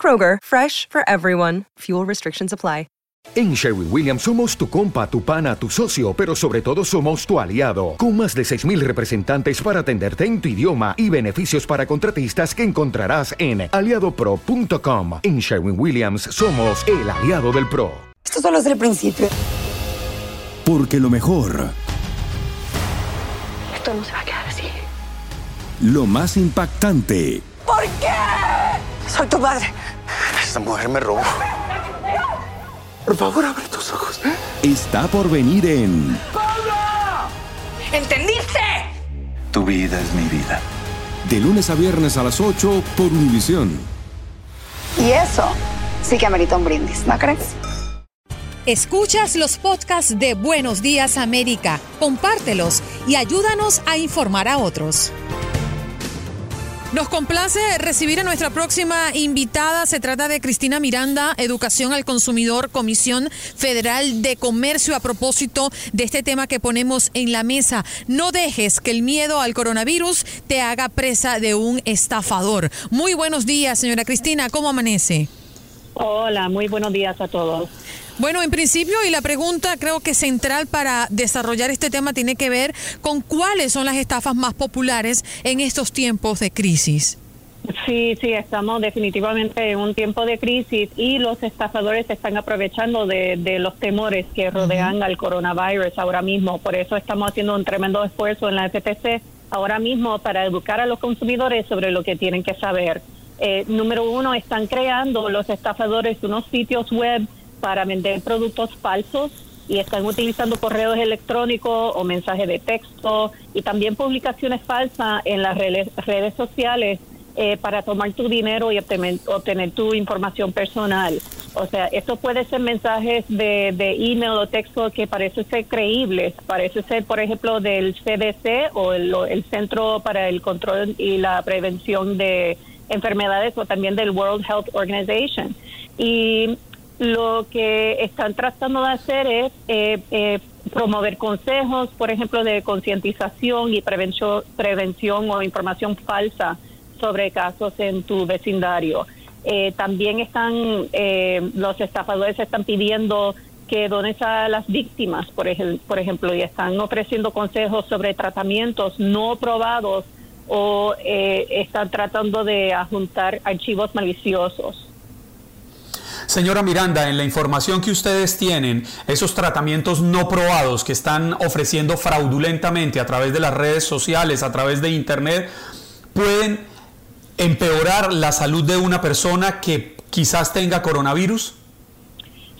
Kroger, fresh for everyone. Fuel restrictions apply. En Sherwin Williams somos tu compa, tu pana, tu socio, pero sobre todo somos tu aliado, con más de 6.000 representantes para atenderte en tu idioma y beneficios para contratistas que encontrarás en aliadopro.com. En Sherwin Williams somos el aliado del PRO. Esto solo es el principio. Porque lo mejor, Esto no se va a quedar así. lo más impactante, ¿Por qué? Soy tu madre. Esta mujer me robó. Por favor, abre tus ojos. está por venir en ¿Entendiste? Tu vida es mi vida. De lunes a viernes a las 8 por Univisión. Y eso sí que amerita un brindis, ¿no crees? Escuchas los podcasts de Buenos Días América, compártelos y ayúdanos a informar a otros. Nos complace recibir a nuestra próxima invitada. Se trata de Cristina Miranda, Educación al Consumidor, Comisión Federal de Comercio, a propósito de este tema que ponemos en la mesa. No dejes que el miedo al coronavirus te haga presa de un estafador. Muy buenos días, señora Cristina. ¿Cómo amanece? Hola, muy buenos días a todos. Bueno, en principio, y la pregunta creo que central para desarrollar este tema tiene que ver con cuáles son las estafas más populares en estos tiempos de crisis. Sí, sí, estamos definitivamente en un tiempo de crisis y los estafadores se están aprovechando de, de los temores que rodean al coronavirus ahora mismo. Por eso estamos haciendo un tremendo esfuerzo en la FTC ahora mismo para educar a los consumidores sobre lo que tienen que saber. Eh, número uno, están creando los estafadores unos sitios web para vender productos falsos y están utilizando correos electrónicos o mensajes de texto y también publicaciones falsas en las redes, redes sociales eh, para tomar tu dinero y obtener, obtener tu información personal. O sea, eso puede ser mensajes de, de email o texto que parece ser creíbles, parece ser, por ejemplo, del CDC o el Centro para el Control y la Prevención de Enfermedades o también del World Health Organization. Y lo que están tratando de hacer es eh, eh, promover consejos, por ejemplo, de concientización y prevención, prevención o información falsa sobre casos en tu vecindario. Eh, también están eh, los estafadores están pidiendo que dones a las víctimas, por, ej por ejemplo, y están ofreciendo consejos sobre tratamientos no probados o eh, están tratando de adjuntar archivos maliciosos. Señora Miranda, en la información que ustedes tienen, esos tratamientos no probados que están ofreciendo fraudulentamente a través de las redes sociales, a través de Internet, pueden empeorar la salud de una persona que quizás tenga coronavirus?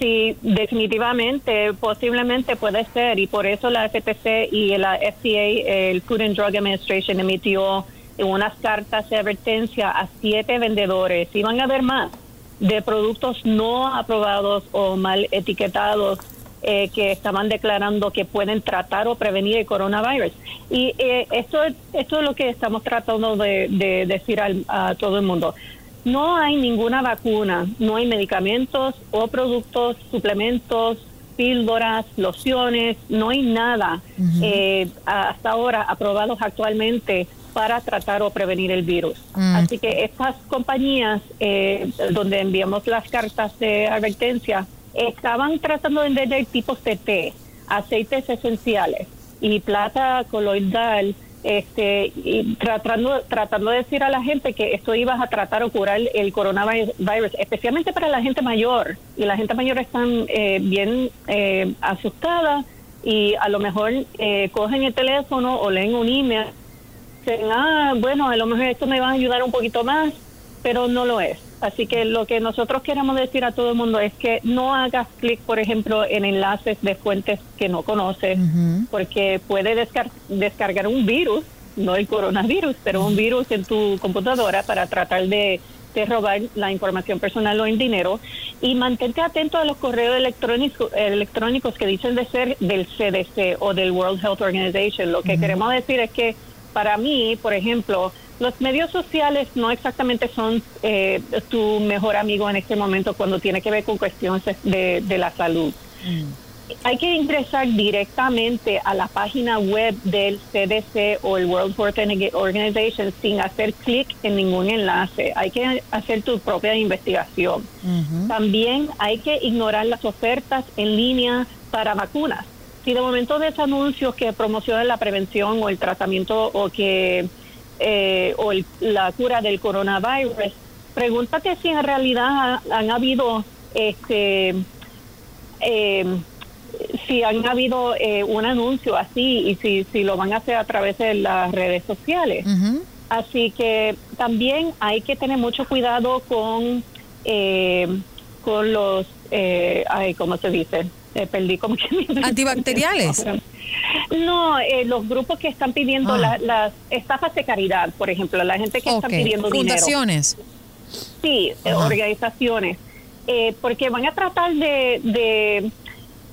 Sí, definitivamente, posiblemente puede ser y por eso la FTC y la FDA, el Food and Drug Administration, emitió unas cartas de advertencia a siete vendedores. Y van a haber más de productos no aprobados o mal etiquetados eh, que estaban declarando que pueden tratar o prevenir el coronavirus. Y eh, esto, es- esto es lo que estamos tratando de, de decir al- a todo el mundo. No hay ninguna vacuna, no hay medicamentos o productos, suplementos, píldoras, lociones, no hay nada eh, hasta ahora aprobados actualmente para tratar o prevenir el virus. Mm. Así que estas compañías eh, donde enviamos las cartas de advertencia estaban tratando de vender tipos de té, aceites esenciales y plata coloidal este, y tratando, tratando de decir a la gente que esto iba a tratar o curar el coronavirus, especialmente para la gente mayor. Y la gente mayor están eh, bien eh, asustada y a lo mejor eh, cogen el teléfono o leen un email. Dicen, ah, bueno, a lo mejor esto me va a ayudar un poquito más, pero no lo es. Así que lo que nosotros queremos decir a todo el mundo es que no hagas clic, por ejemplo, en enlaces de fuentes que no conoces, porque puede descargar un virus, no el coronavirus, pero un virus en tu computadora para tratar de, robar la información personal o el dinero. Y mantente atento a los correos electrónicos, electrónicos que dicen de ser del CDC o del World Health Organization. Lo que queremos decir es que para mí, por ejemplo, los medios sociales no exactamente son eh, tu mejor amigo en este momento cuando tiene que ver con cuestiones de, la salud. Mm. Hay que ingresar directamente a la página web del CDC o el World Health Organization sin hacer clic en ningún enlace. Hay que hacer tu propia investigación. También hay que ignorar las ofertas en línea para vacunas. Si de momento ves anuncios que promocionan la prevención o el tratamiento o que eh, o la cura del coronavirus, pregúntate si en realidad han habido este eh, si han habido eh, un anuncio así y si, si lo van a hacer a través de las redes sociales. Así que también hay que tener mucho cuidado con, con los, ay, ¿cómo se dice? perdí como que... Antibacteriales. No, eh, los grupos que están pidiendo ah. las estafas de caridad, por ejemplo, la gente que está pidiendo Fundaciones. Sí, eh, organizaciones. Eh, porque van a tratar de,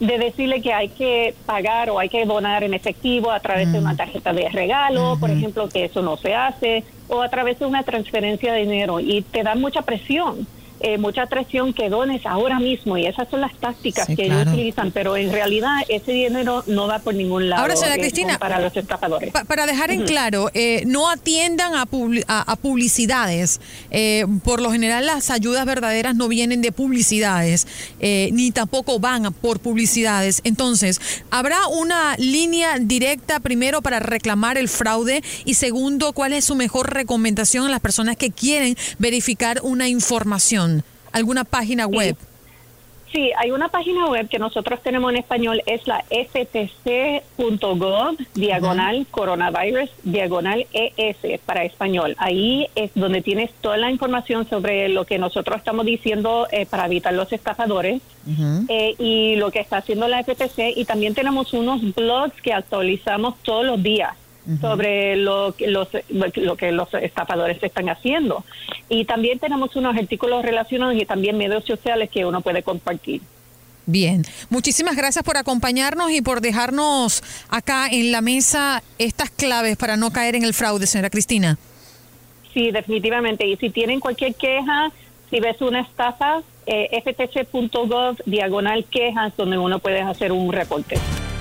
de, decirle que hay que pagar o hay que donar en efectivo a través de una mm. tarjeta de regalo, por ejemplo, que eso no se hace, o a través de una transferencia de dinero y te dan mucha presión eh, mucha atracción que dones ahora mismo y esas son las tácticas que ellos utilizan, pero en realidad ese dinero no va por ningún lado. Ahora, señora Cristina, para los estafadores. para dejar en claro, eh, no atiendan a, a, publicidades. Eh, por lo general las ayudas verdaderas no vienen de publicidades, ni tampoco van por publicidades. Entonces, ¿habrá una línea directa primero para reclamar el fraude? Y segundo, ¿cuál es su mejor recomendación a las personas que quieren verificar una información? Alguna página web. Sí. hay una página web que nosotros tenemos en español, es la ftc.gov, diagonal coronavirus, diagonal ES para español. Ahí es donde tienes toda la información sobre lo que nosotros estamos diciendo eh, para evitar los estafadores eh, y lo que está haciendo la FTC. Y también tenemos unos blogs que actualizamos todos los días sobre lo, los, lo que los estafadores están haciendo. Y también tenemos unos artículos relacionados y también medios sociales que uno puede compartir. Bien, muchísimas gracias por acompañarnos y por dejarnos acá en la mesa estas claves para no caer en el fraude, señora Cristina. Sí, definitivamente. Y si tienen cualquier queja, si ves una estafa, eh, ftc.gov diagonal quejas, donde uno puede hacer un reporte.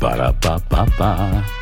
Ba-da-ba-ba-ba